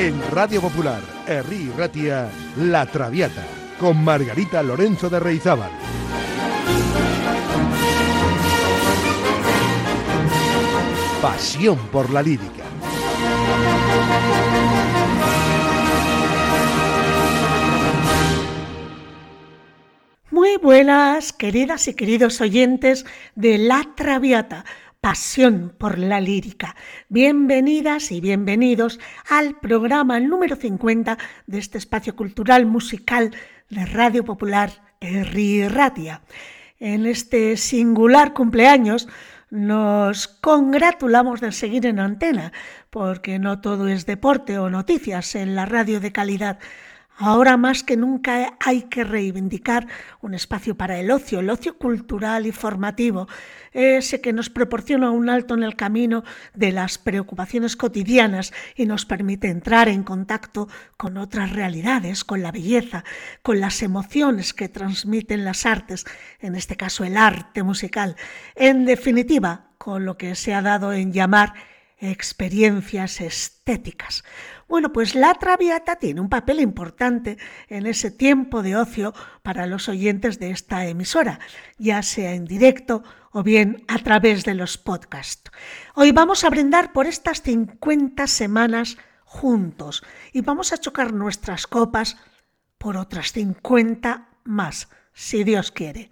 En Radio Popular, Herri Ratia, La Traviata, con Margarita Lorenzo de Reizábal. Pasión por la lírica. Muy buenas, queridas y queridos oyentes de La Traviata, pasión por la lírica. Bienvenidas y bienvenidos al programa número 50 de este espacio cultural musical de Radio Popular Erri Ratia. En este singular cumpleaños nos congratulamos de seguir en antena, porque no todo es deporte o noticias en la radio de calidad. Ahora más que nunca hay que reivindicar un espacio para el ocio, el ocio cultural y formativo, ese que nos proporciona un alto en el camino de las preocupaciones cotidianas y nos permite entrar en contacto con otras realidades, con la belleza, con las emociones que transmiten las artes, en este caso el arte musical, en definitiva, con lo que se ha dado en llamar experiencias estéticas. Bueno, pues la Traviata tiene un papel importante en ese tiempo de ocio para los oyentes de esta emisora, ya sea en directo o bien a través de los podcasts. Hoy vamos a brindar por estas 50 semanas juntos y vamos a chocar nuestras copas por otras 50 más si Dios quiere.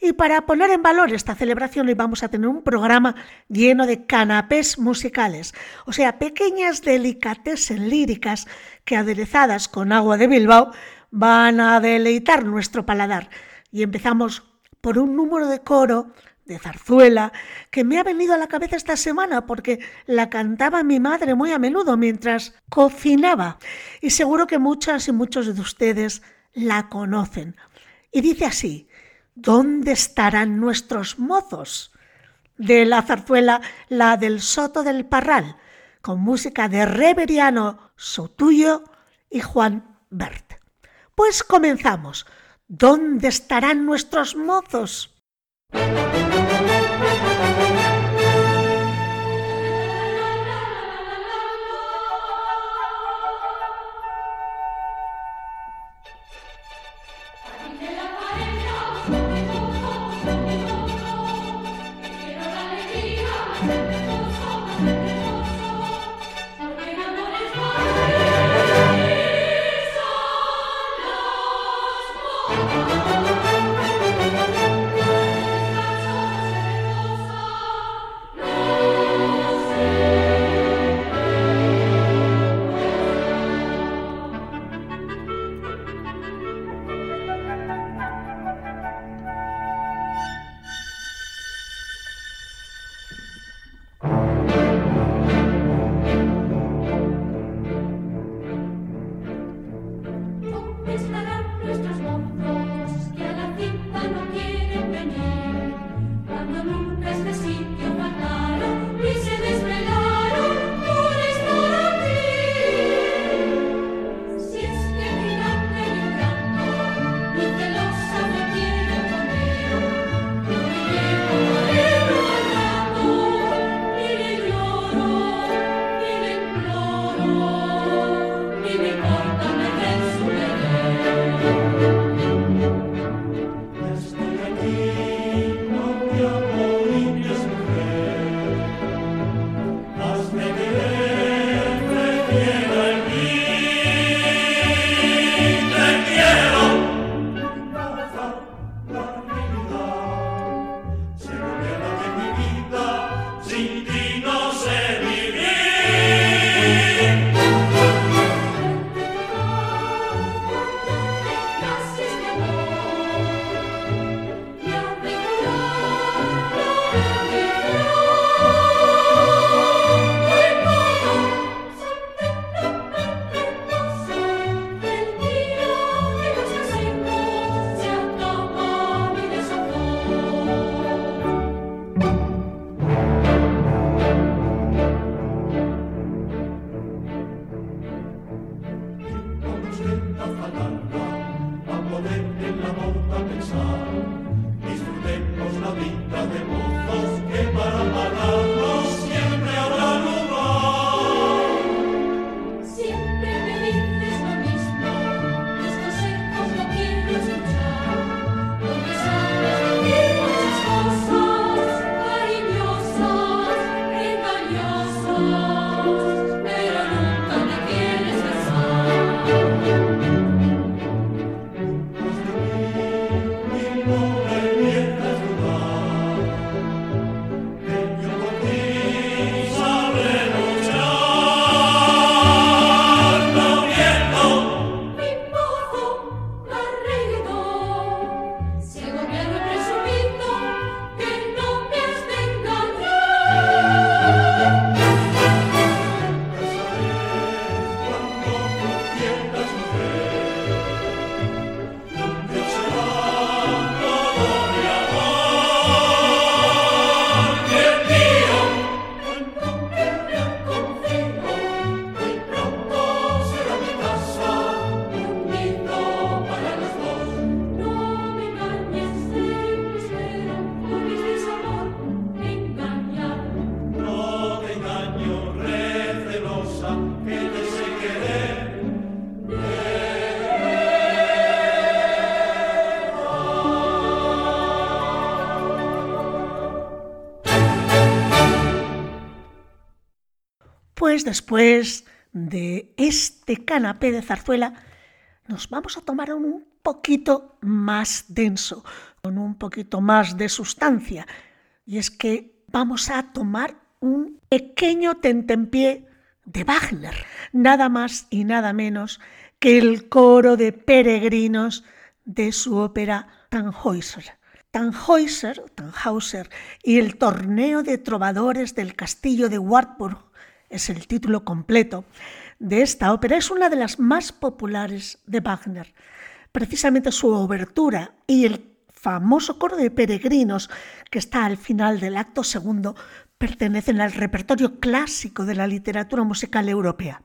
Y para poner en valor esta celebración hoy vamos a tener un programa lleno de canapés musicales, o sea, pequeñas delicatessen líricas que aderezadas con agua de Bilbao van a deleitar nuestro paladar. Y empezamos por un número de coro de zarzuela que me ha venido a la cabeza esta semana porque la cantaba mi madre muy a menudo mientras cocinaba y seguro que muchas y muchos de ustedes la conocen. Y dice así, ¿dónde estarán nuestros mozos? De la zarzuela La del Soto del Parral, con música de Reveriano Sotuyo y Juan Bert. Pues comenzamos. ¿Dónde estarán nuestros mozos? Después de este canapé de zarzuela, nos vamos a tomar un poquito más denso, con un poquito más de sustancia. Y es que vamos a tomar un pequeño tentempié de Wagner, nada más y nada menos que el coro de peregrinos de su ópera Tannhäuser. Tannhäuser, Tannhauser y el torneo de trovadores del castillo de Wartburg es el título completo de esta ópera. Es una de las más populares de Wagner. Precisamente su obertura y el famoso coro de peregrinos que está al final del acto segundo pertenecen al repertorio clásico de la literatura musical europea.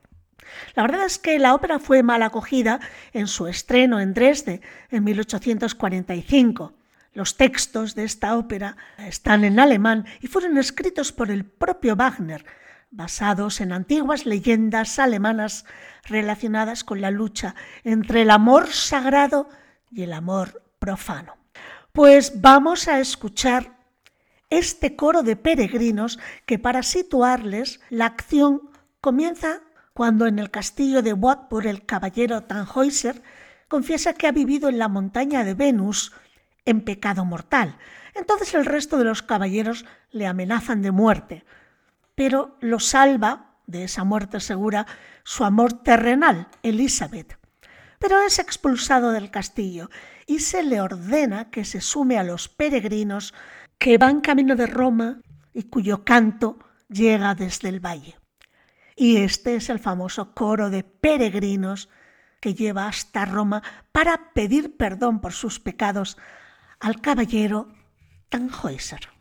La verdad es que la ópera fue mal acogida en su estreno en Dresde en 1845. Los textos de esta ópera están en alemán y fueron escritos por el propio Wagner, basados en antiguas leyendas alemanas relacionadas con la lucha entre el amor sagrado y el amor profano. Pues vamos a escuchar este coro de peregrinos que para situarles la acción comienza cuando en el castillo de Wartburg el caballero Tannhäuser confiesa que ha vivido en la montaña de Venus en pecado mortal. Entonces el resto de los caballeros le amenazan de muerte, pero lo salva de esa muerte segura su amor terrenal, Elizabeth. Pero es expulsado del castillo y se le ordena que se sume a los peregrinos que van camino de Roma y cuyo canto llega desde el valle. Y este es el famoso coro de peregrinos que lleva hasta Roma para pedir perdón por sus pecados al caballero Tannhäuser.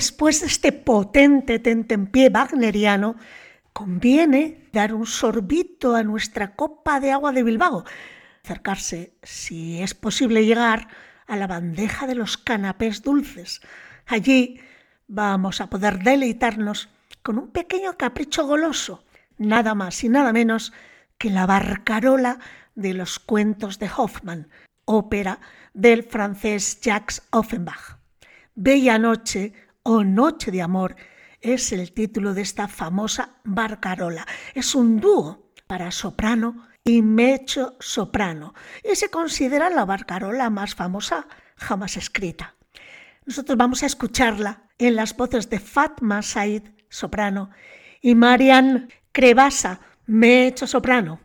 Después de este potente tentempié wagneriano, conviene dar un sorbito a nuestra copa de agua de Bilbao, acercarse, si es posible llegar, a la bandeja de los canapés dulces. Allí vamos a poder deleitarnos con un pequeño capricho goloso, nada más y nada menos que la barcarola de los cuentos de Hoffmann, ópera del francés Jacques Offenbach. Bella Noche o Noche de Amor es el título de esta famosa barcarola. Es un dúo para soprano y mecho soprano y se considera la barcarola más famosa jamás escrita. Nosotros vamos a escucharla en las voces de Fatma Said, soprano, y Marian Crevasa, mecho soprano.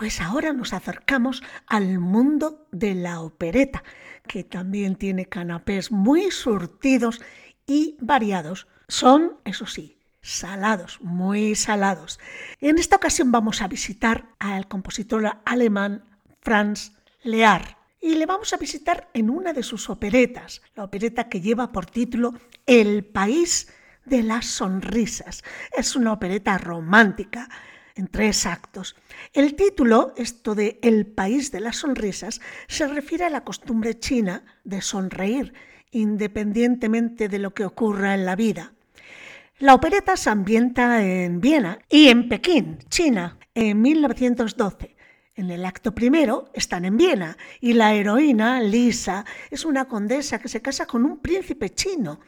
Pues ahora nos acercamos al mundo de la opereta, que también tiene canapés muy surtidos y variados. Son, eso sí, salados, muy salados. En esta ocasión vamos a visitar al compositor alemán Franz Lear y le vamos a visitar en una de sus operetas, la opereta que lleva por título El país de las sonrisas. Es una opereta romántica en tres actos. El título, esto de El país de las sonrisas, se refiere a la costumbre china de sonreír independientemente de lo que ocurra en la vida. La opereta se ambienta en Viena y en Pekín, China, en 1912. En el acto primero están en Viena y la heroína, Lisa, es una condesa que se casa con un príncipe chino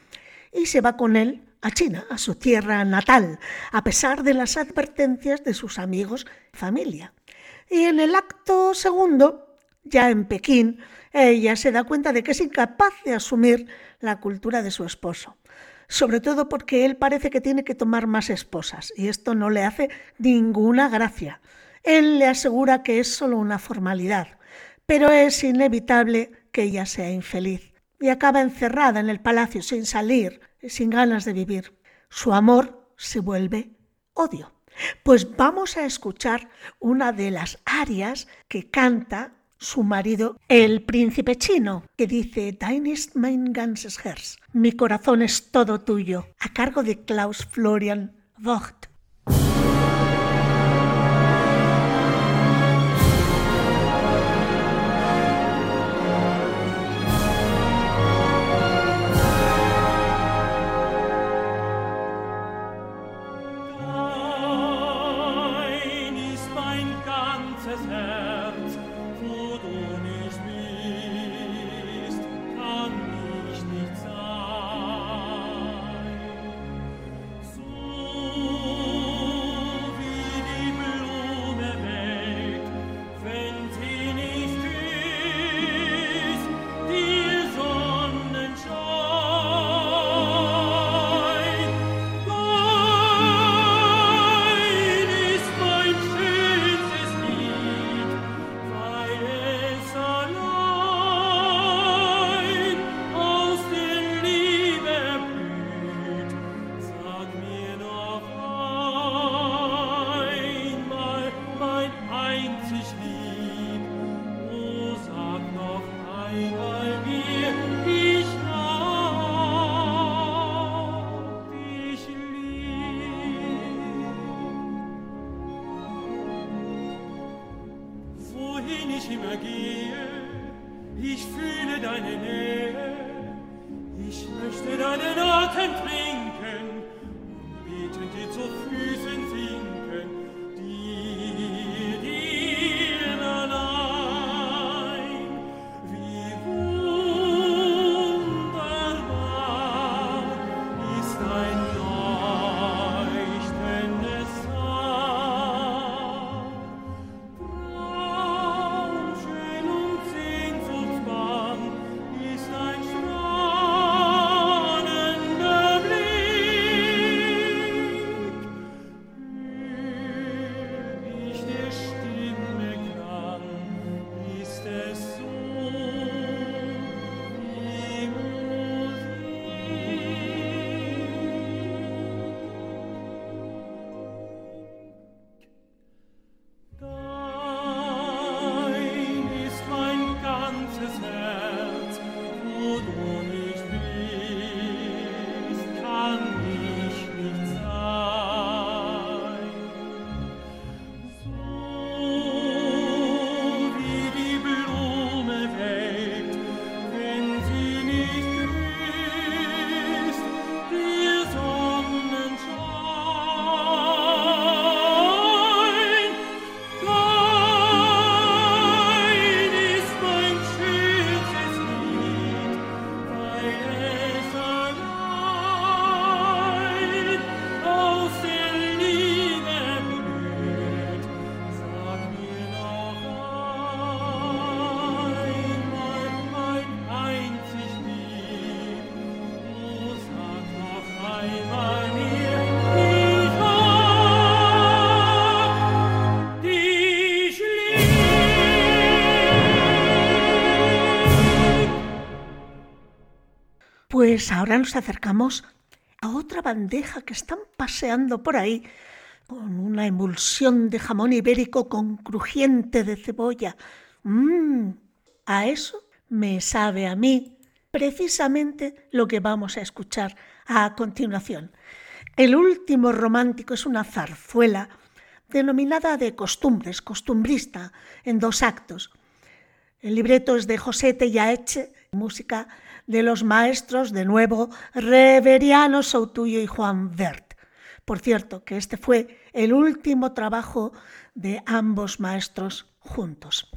y se va con él a China, a su tierra natal, a pesar de las advertencias de sus amigos y familia. Y en el acto segundo, ya en Pekín, ella se da cuenta de que es incapaz de asumir la cultura de su esposo sobre todo porque él parece que tiene que tomar más esposas y esto no le hace ninguna gracia. Él le asegura que es solo una formalidad, pero es inevitable que ella sea infeliz y acaba encerrada en el palacio sin salir, sin ganas de vivir. Su amor se vuelve odio. Pues vamos a escuchar una de las arias que canta su marido, el príncipe chino, que dice Dein ist mein ganzes Herz, mi corazón es todo tuyo, a cargo de Klaus Florian Vogt. Pues ahora nos acercamos a otra bandeja que están paseando por ahí con una emulsión de jamón ibérico con crujiente de cebolla. Mmm, a eso me sabe a mí precisamente lo que vamos a escuchar a continuación. El último romántico es una zarzuela denominada de costumbres, costumbrista, en dos actos. El libreto es de José Tellaeche, música de los maestros, de nuevo, Reveriano Soutuyo y Juan Vert. Por cierto, que este fue el último trabajo de ambos maestros juntos.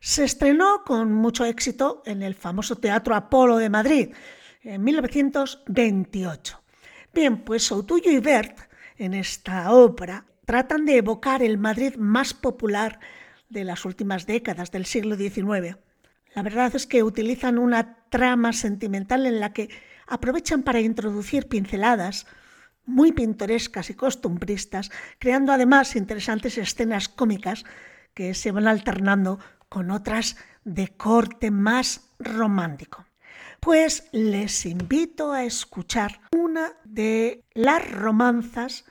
Se estrenó con mucho éxito en el famoso Teatro Apolo de Madrid en 1928. Bien, pues Soutuyo y Vert en esta obra tratan de evocar el Madrid más popular de las últimas décadas del siglo XIX. La verdad es que utilizan una trama sentimental en la que aprovechan para introducir pinceladas muy pintorescas y costumbristas, creando además interesantes escenas cómicas que se van alternando con otras de corte más romántico. Pues les invito a escuchar una de las romanzas,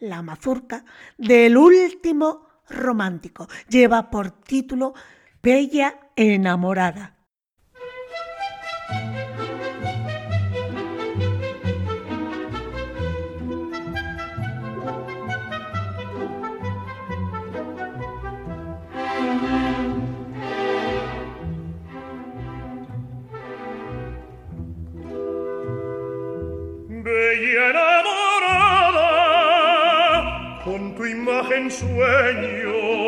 la mazurca, del último romántico. Lleva por título Bella enamorada. Enamorada, con tu imagen sueño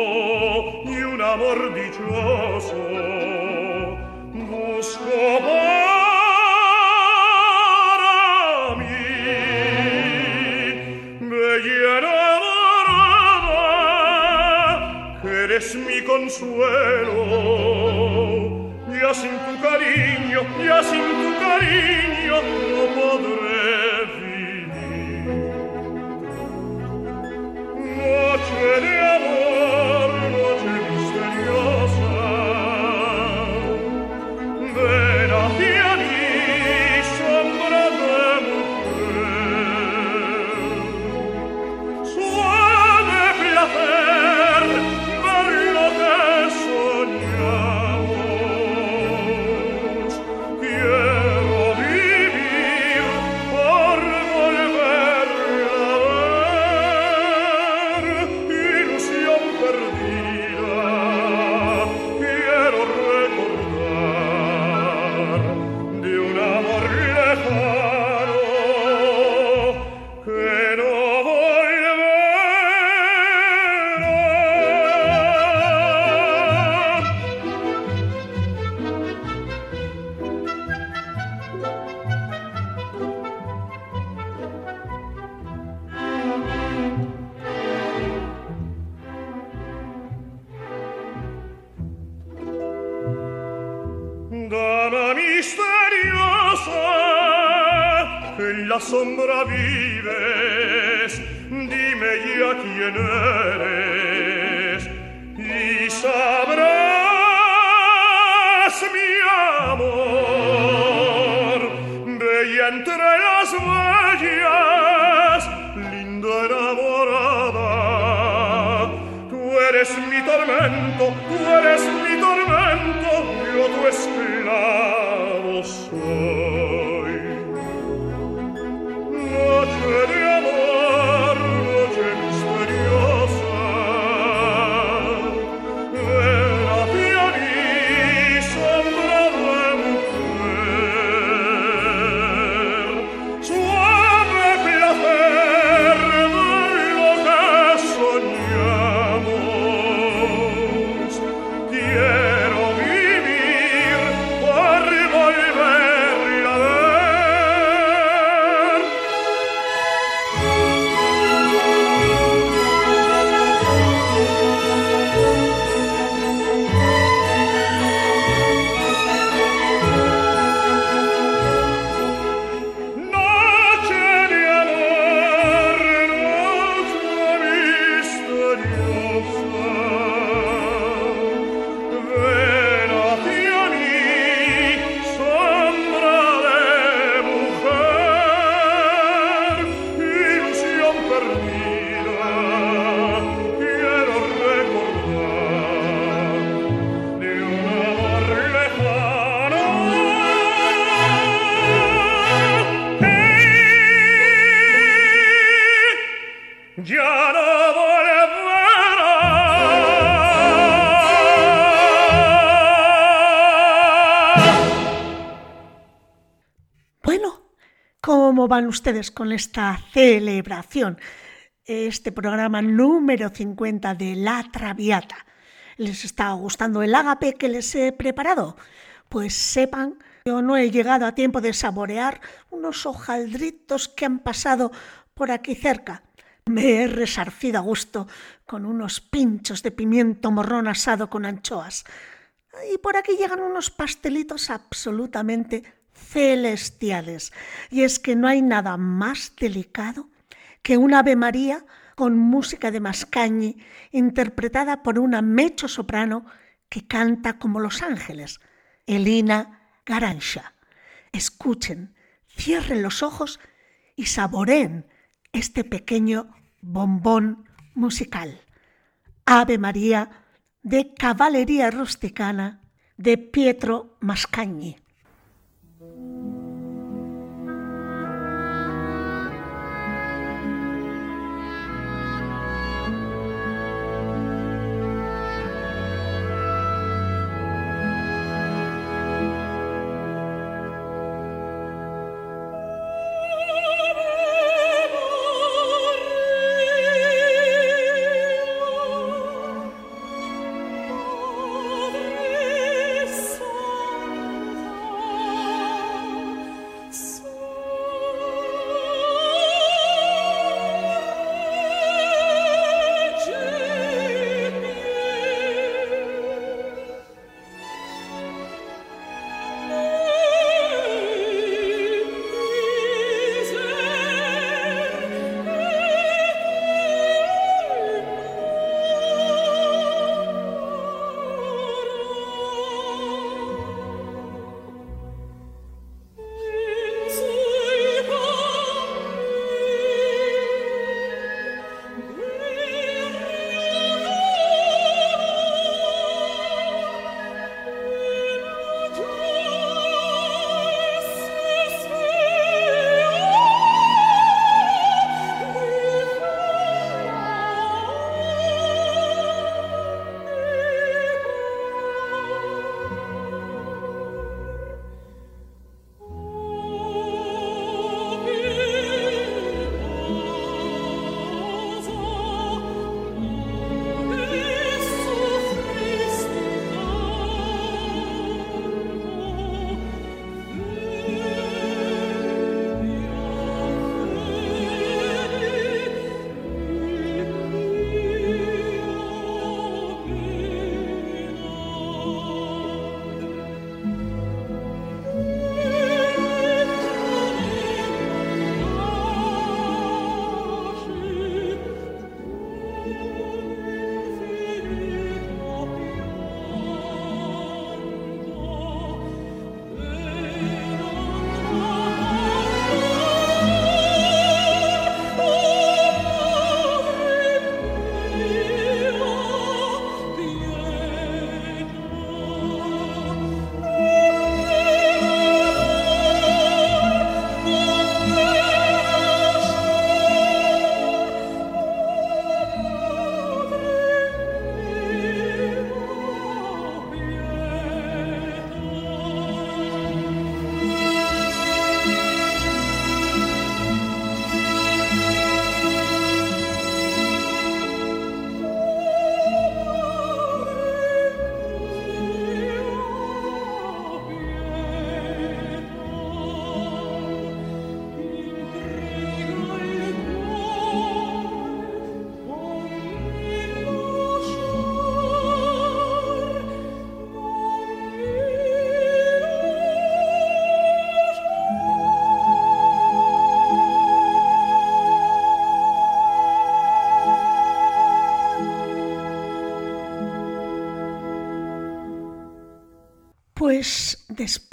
un amor dichoso. Busco para mí bella enamorada que eres mi consuelo. Ya sin tu cariño ya sin tu cariño no podré la sombra vives, dime ya quién eres y sabrás mi amor. Bella entre las bellas, linda enamorada, Tú eres mi tormento, tú eres mi Bueno, ¿cómo van ustedes con esta celebración? Este programa número 50 de La Traviata. ¿Les está gustando el ágape que les he preparado? Pues sepan yo no he llegado a tiempo de saborear unos hojaldritos que han pasado por aquí cerca. Me he resarcido a gusto con unos pinchos de pimiento morrón asado con anchoas. Y por aquí llegan unos pastelitos absolutamente celestiales. Y es que no hay nada más delicado que un Ave María con música de Mascañi interpretada por una mecho soprano que canta como los ángeles, Elina Garansha. Escuchen, cierren los ojos y saboreen este pequeño bombón musical. Ave María de Caballería Rusticana de Pietro Mascagni.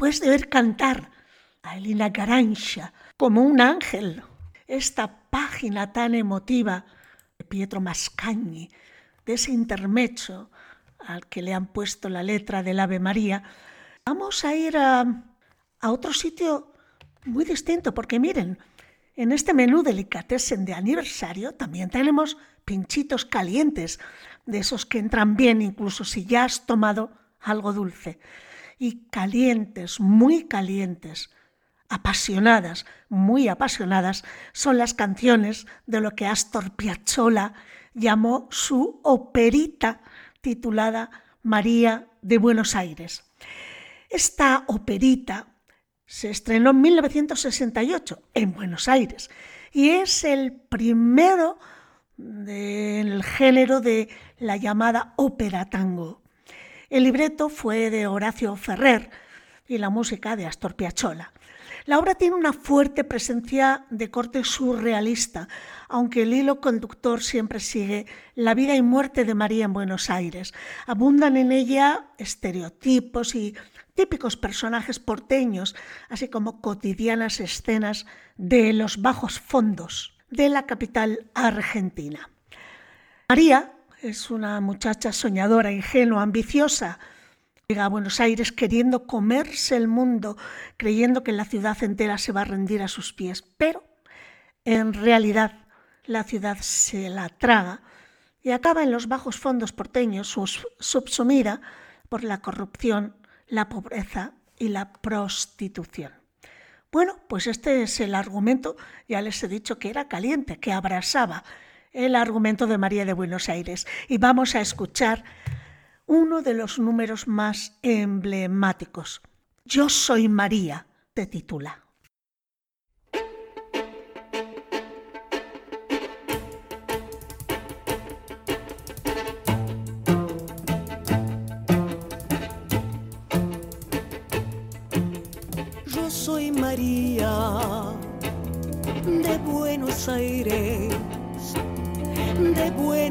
Después de ver cantar a Elina Garancha como un ángel, esta página tan emotiva de Pietro Mascagni, de ese intermecho al que le han puesto la letra del Ave María, vamos a ir a, a otro sitio muy distinto, porque miren, en este menú delicatessen de aniversario también tenemos pinchitos calientes, de esos que entran bien incluso si ya has tomado algo dulce y calientes, muy calientes. apasionadas, muy apasionadas, son las canciones de lo que Astor Piazzolla llamó su operita titulada María de Buenos Aires. Esta operita se estrenó en 1968 en Buenos Aires y es el primero del género de la llamada ópera tango. El libreto fue de Horacio Ferrer y la música de Astor Piazzolla. La obra tiene una fuerte presencia de corte surrealista, aunque el hilo conductor siempre sigue la vida y muerte de María en Buenos Aires. Abundan en ella estereotipos y típicos personajes porteños, así como cotidianas escenas de los bajos fondos de la capital argentina. María es una muchacha soñadora, ingenua, ambiciosa, Llega a Buenos Aires queriendo comerse el mundo, creyendo que la ciudad entera se va a rendir a sus pies, pero en realidad la ciudad se la traga y acaba en los bajos fondos porteños, subsumida por la corrupción, la pobreza y la prostitución. Bueno, pues este es el argumento, ya les he dicho que era caliente, que abrasaba el argumento de María de Buenos Aires. Y vamos a escuchar uno de los números más emblemáticos. Yo soy María, te titula. Yo soy María de Buenos Aires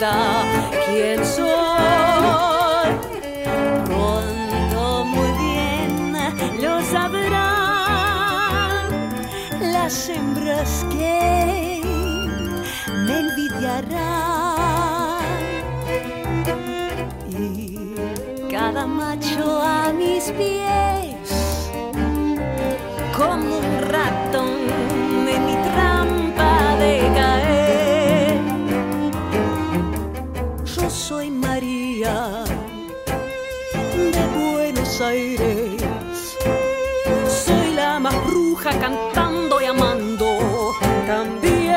quién soy. Pronto muy bien lo sabrán las hembras que me envidiarán. Y cada macho a mis pies como un ratón en mi Soy la más bruja cantando y amando también.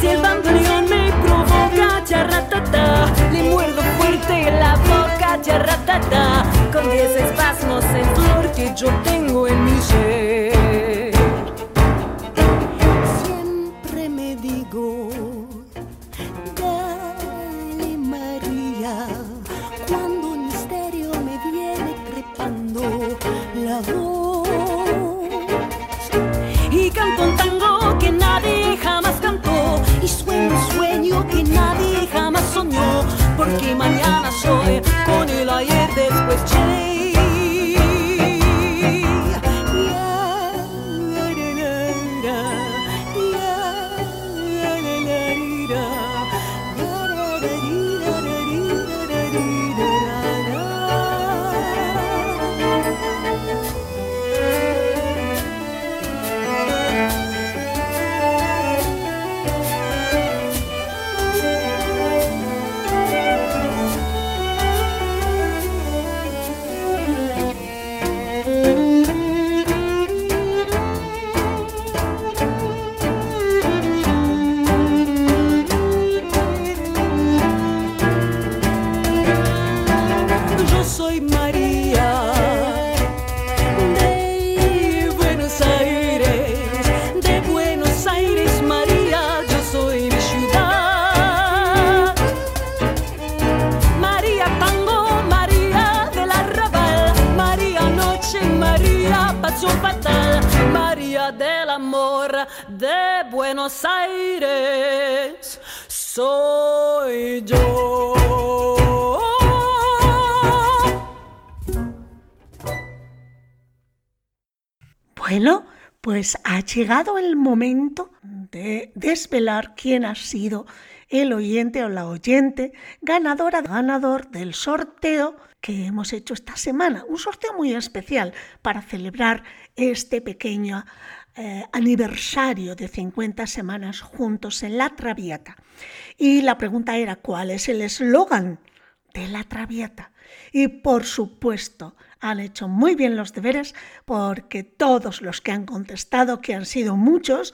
Si el bandoneón me provoca charratata, le muerdo fuerte la boca charratata, con diez espasmos en flor que yo tengo en mi ser. Porque mañana soy con el ayer después che. Buenos Aires, soy yo. Bueno, pues ha llegado el momento de desvelar quién ha sido el oyente o la oyente ganadora, ganador del sorteo que hemos hecho esta semana. Un sorteo muy especial para celebrar este pequeño eh, aniversario de 50 semanas juntos en la Traviata. Y la pregunta era, ¿cuál es el eslogan de la Traviata? Y por supuesto, han hecho muy bien los deberes porque todos los que han contestado, que han sido muchos,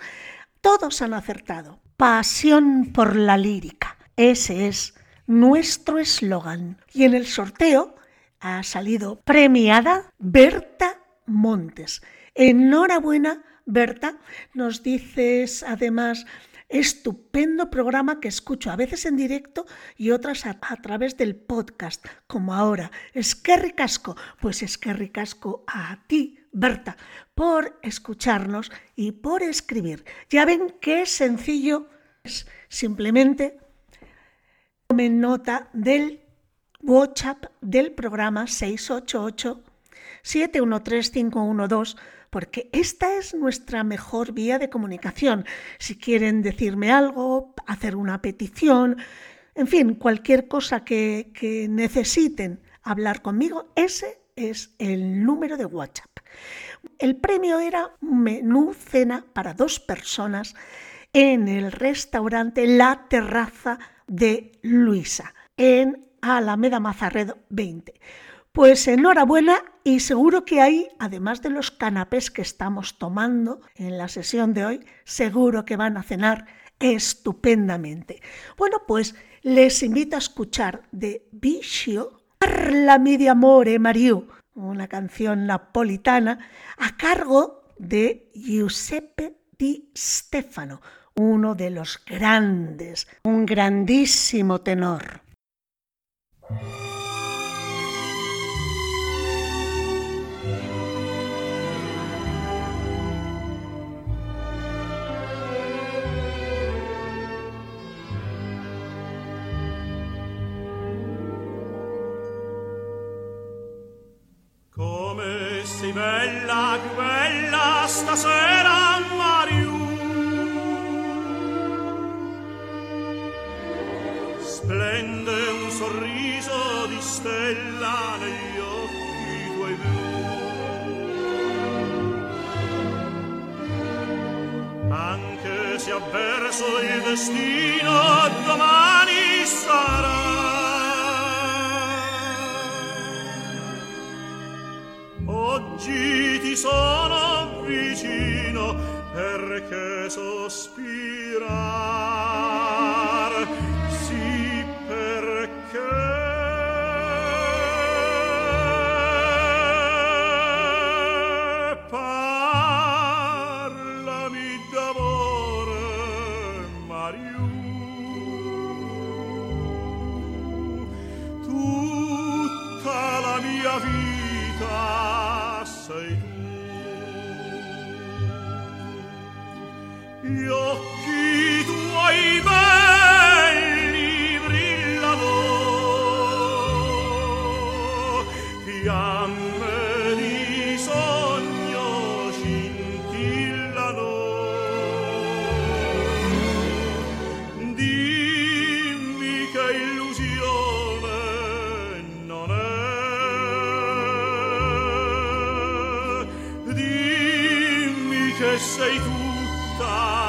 todos han acertado. Pasión por la lírica. Ese es nuestro eslogan. Y en el sorteo ha salido premiada Berta Montes. Enhorabuena Berta, nos dices además estupendo programa que escucho a veces en directo y otras a, través del podcast, como ahora. Es que ricasco, pues es que ricasco a ti, Berta, por escucharnos y por escribir. Ya ven qué sencillo es. Simplemente tomen nota del WhatsApp del programa 688 713 512 porque esta es nuestra mejor vía de comunicación. Si quieren decirme algo, hacer una petición, en fin, cualquier cosa que, que necesiten hablar conmigo, ese es el número de WhatsApp. El premio era un menú cena para dos personas en el restaurante La Terraza de Luisa, en Alameda Mazarredo 20. Pues enhorabuena y seguro que ahí, además de los canapés que estamos tomando en la sesión de hoy, seguro que van a cenar estupendamente. Bueno, pues les invito a escuchar de Vicio Parlami di amore Mariu, una canción napolitana a cargo de Giuseppe Di Stefano, uno de los grandes, un grandísimo tenor. bella, più bella stasera Mariù. Splende un sorriso di stella negli occhi tuoi blu. Anche se avverso il destino sei tutta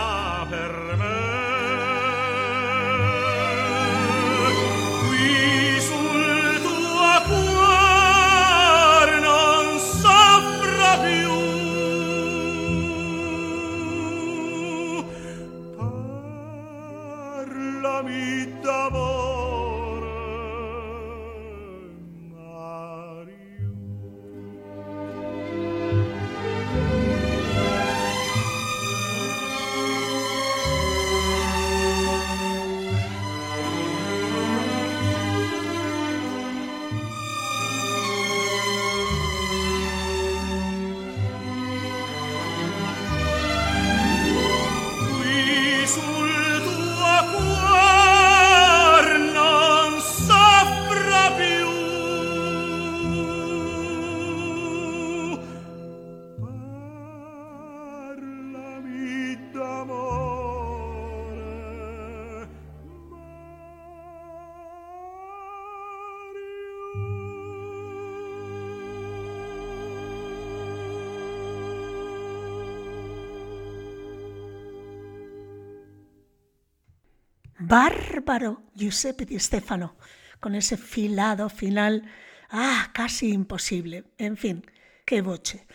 bárbaro Giuseppe Di Stefano, con ese filado final, ah, casi imposible. En fin, qué boche.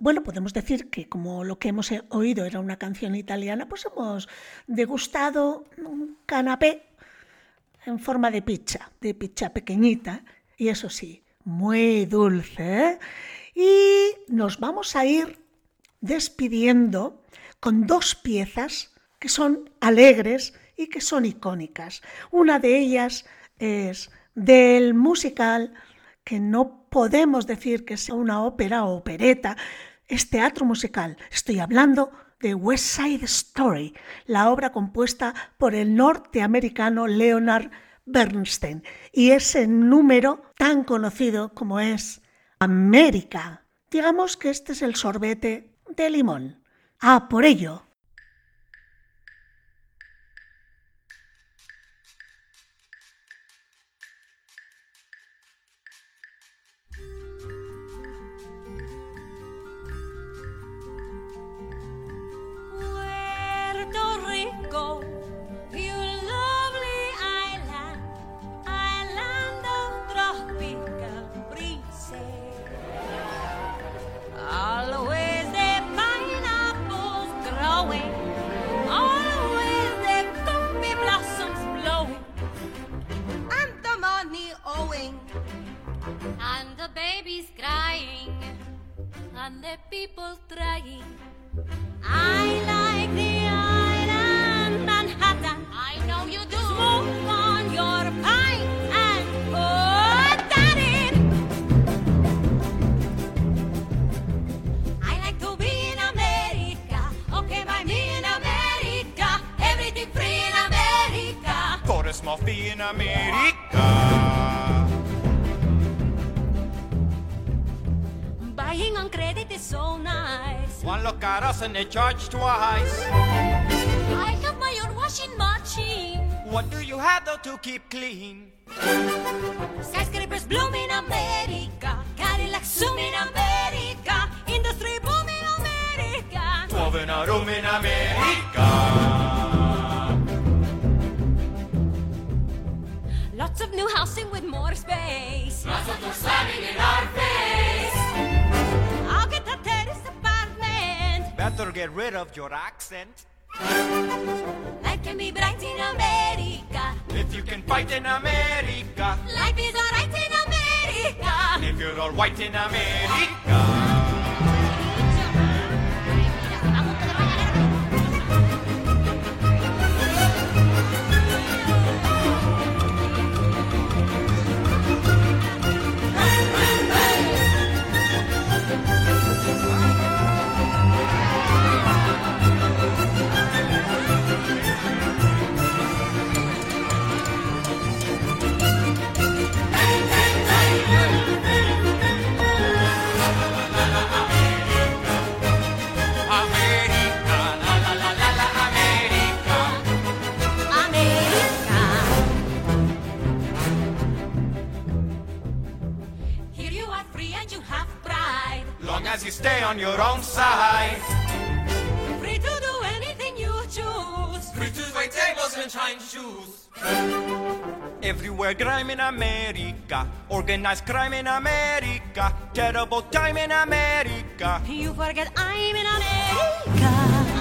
Bueno, podemos decir que como lo que hemos oído era una canción italiana, pues hemos degustado un canapé en forma de pizza, de pizza pequeñita, y eso sí, muy dulce. ¿eh? Y nos vamos a ir despidiendo con dos piezas que son alegres y que son icónicas. Una de ellas es del musical que no podemos decir que sea una ópera o opereta, es teatro musical. Estoy hablando de West Side Story, la obra compuesta por el norteamericano Leonard Bernstein y ese número tan conocido como es América. Digamos que este es el sorbete de limón. Ah, por ello, the people trying. I like the island Manhattan. I know you do. Smoke on your pine and put that in. I like to be in America. Okay, by me in America. Everything free in America. For a small fee in America. Credit is so nice. One look at us and they charge twice. I have my own washing machine. What do you have though to keep clean? Skyscrapers bloom in America. Cadillac zoom in America. Industry boom in America. Twelve in a room in America. Lots of new housing with more space. Lots of them slamming in our face. Better get rid of your accent. Life can be bright in America. If you can fight in America. Life is alright in America. If you're all white in America. America, stay on your own side. Free to do anything you choose. Free to wait tables and shine shoes. Everywhere crime in America. Organized crime in America. Terrible time in America. You forget I'm in America.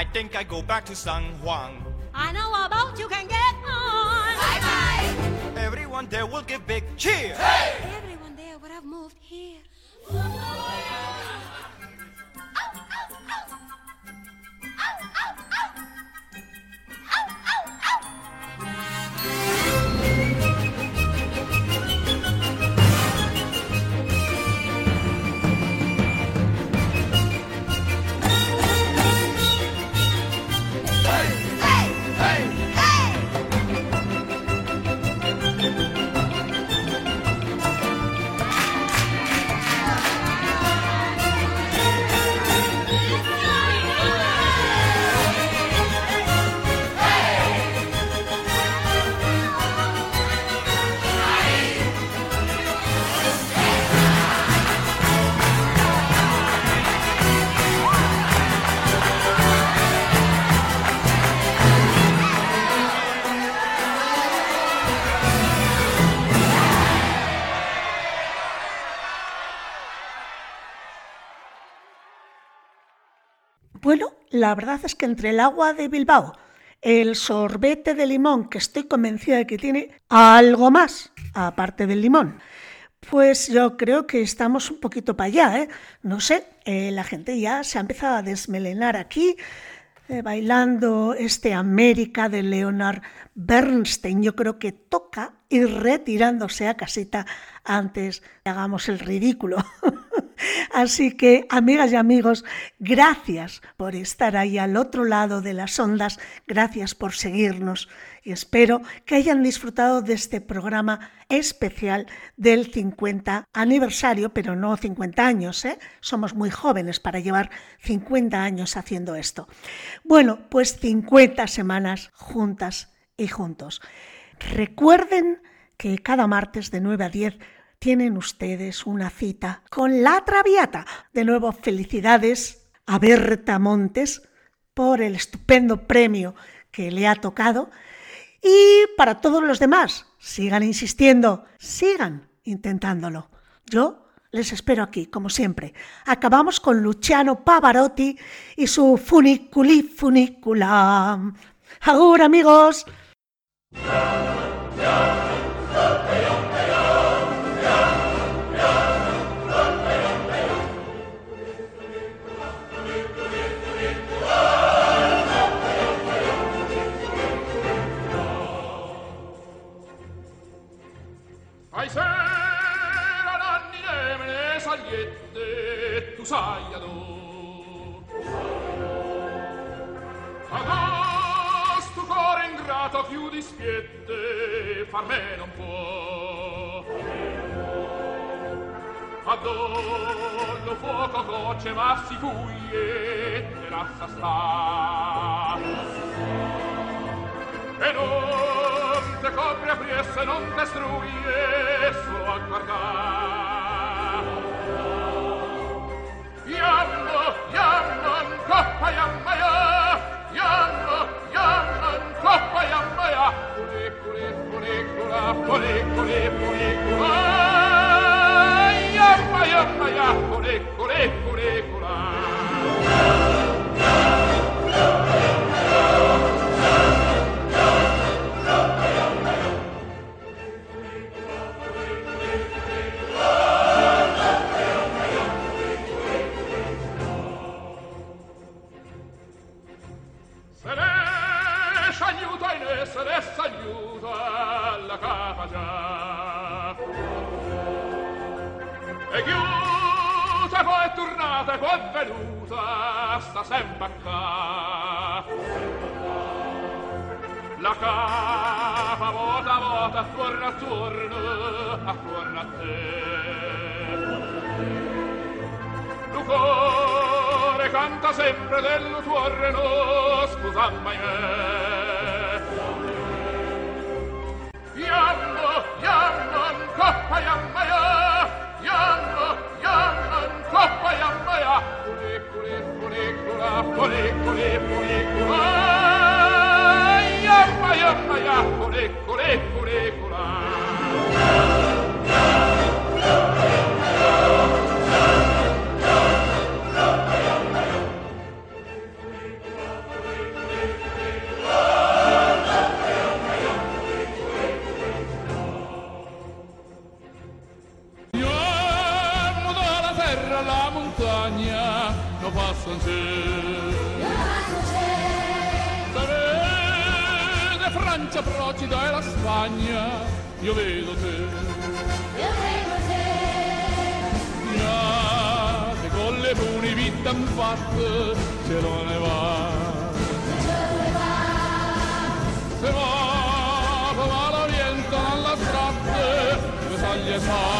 I think I go back to San Juan. I know about you can get on. Bye bye. Everyone there will give big cheer. Everyone la verdad es que entre el agua de Bilbao, el sorbete de limón, que estoy convencida de que tiene algo más, aparte del limón, pues yo creo que estamos un poquito para allá, ¿eh? No sé, eh, la gente ya se ha empezado a desmelenar aquí, eh, bailando este América de Leonard Bernstein. Yo creo que toca ir retirándose a casita antes que hagamos el ridículo. Así que, amigas y amigos, gracias por estar ahí al otro lado de las ondas, gracias por seguirnos y espero que hayan disfrutado de este programa especial del 50 aniversario, pero no 50 años, ¿eh? somos muy jóvenes para llevar 50 años haciendo esto. Bueno, pues 50 semanas juntas y juntos. Recuerden que cada martes de 9 a 10 tienen ustedes una cita con la Traviata. De nuevo, felicidades a Berta Montes por el estupendo premio que le ha tocado. Y para todos los demás, sigan insistiendo, sigan intentándolo. Yo les espero aquí, como siempre. Acabamos con Luciano Pavarotti y su Funiculi Funicula. ¡Agur, amigos! Ai sera nanni nemene sagliette tu sai adò Agosto cuore ingrato chiudi spiette far me non può. Adollo fuoco coce ma si fuie terrazza sta. E non queste copre apriesse non destruie solo a guardar Iammo, iammo, ancoppa iammaia Iammo, iammo, ancoppa iammaia Culiculi, culicula, culiculi, culicula Iamma, iammaia, culiculi, culicula è venuta, sta sempre qua. La capa vota vota, attorno attorno, attorno a te. Lu cuore canta sempre del tuo reno, scusa mai me. Va,